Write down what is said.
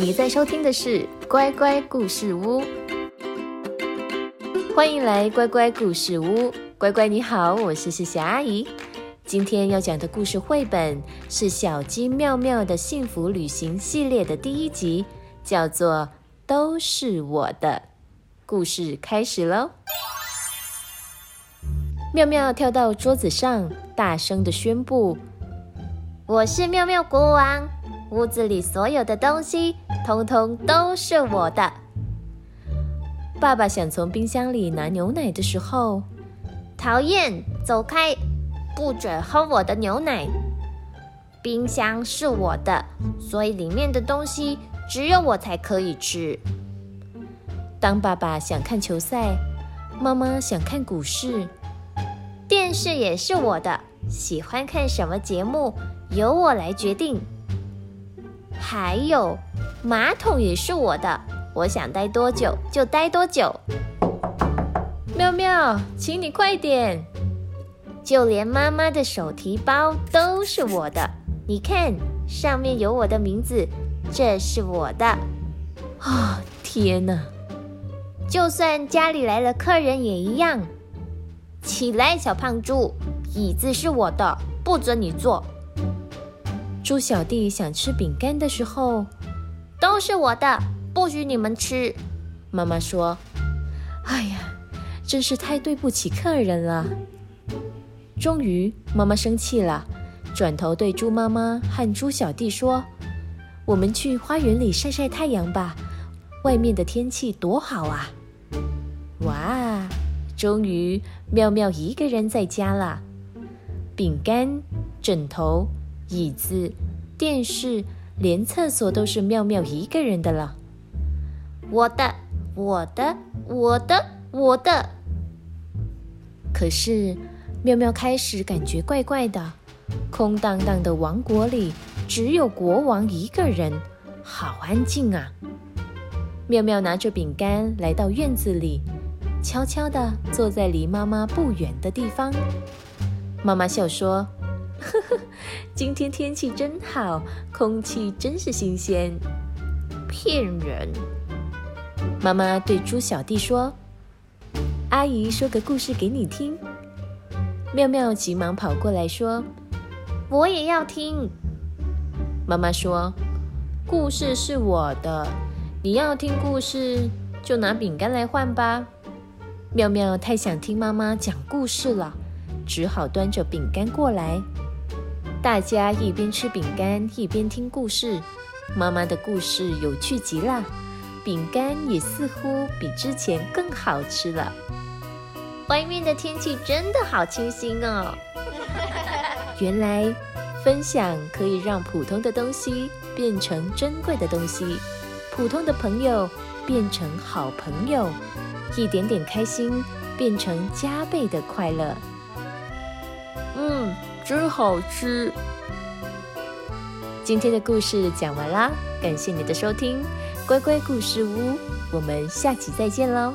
你在收听的是《乖乖故事屋》，欢迎来乖乖故事屋。乖乖你好，我是谢谢阿姨。今天要讲的故事绘本是《小鸡妙妙的幸福旅行》系列的第一集，叫做《都是我的》。故事开始喽！妙妙跳到桌子上，大声地宣布：“我是妙妙国王。”屋子里所有的东西，通通都是我的。爸爸想从冰箱里拿牛奶的时候，讨厌，走开，不准喝我的牛奶。冰箱是我的，所以里面的东西只有我才可以吃。当爸爸想看球赛，妈妈想看股市，电视也是我的，喜欢看什么节目由我来决定。还有，马桶也是我的，我想待多久就待多久。喵喵，请你快点！就连妈妈的手提包都是我的，你看，上面有我的名字，这是我的。啊、天哪！就算家里来了客人也一样。起来，小胖猪，椅子是我的，不准你坐。猪小弟想吃饼干的时候，都是我的，不许你们吃。妈妈说：“哎呀，真是太对不起客人了。”终于，妈妈生气了，转头对猪妈妈和猪小弟说：“我们去花园里晒晒太阳吧，外面的天气多好啊！”哇，终于妙妙一个人在家了，饼干、枕头。椅子、电视，连厕所都是妙妙一个人的了。我的，我的，我的，我的。可是妙妙开始感觉怪怪的，空荡荡的王国里只有国王一个人，好安静啊！妙妙拿着饼干来到院子里，悄悄地坐在离妈妈不远的地方。妈妈笑说。呵呵，今天天气真好，空气真是新鲜。骗人！妈妈对猪小弟说：“阿姨说个故事给你听。”妙妙急忙跑过来说：“我也要听。”妈妈说：“故事是我的，你要听故事就拿饼干来换吧。”妙妙太想听妈妈讲故事了，只好端着饼干过来。大家一边吃饼干一边听故事，妈妈的故事有趣极了，饼干也似乎比之前更好吃了。外面的天气真的好清新哦！原来分享可以让普通的东西变成珍贵的东西，普通的朋友变成好朋友，一点点开心变成加倍的快乐。真好吃！今天的故事讲完啦，感谢你的收听，乖乖故事屋，我们下期再见喽。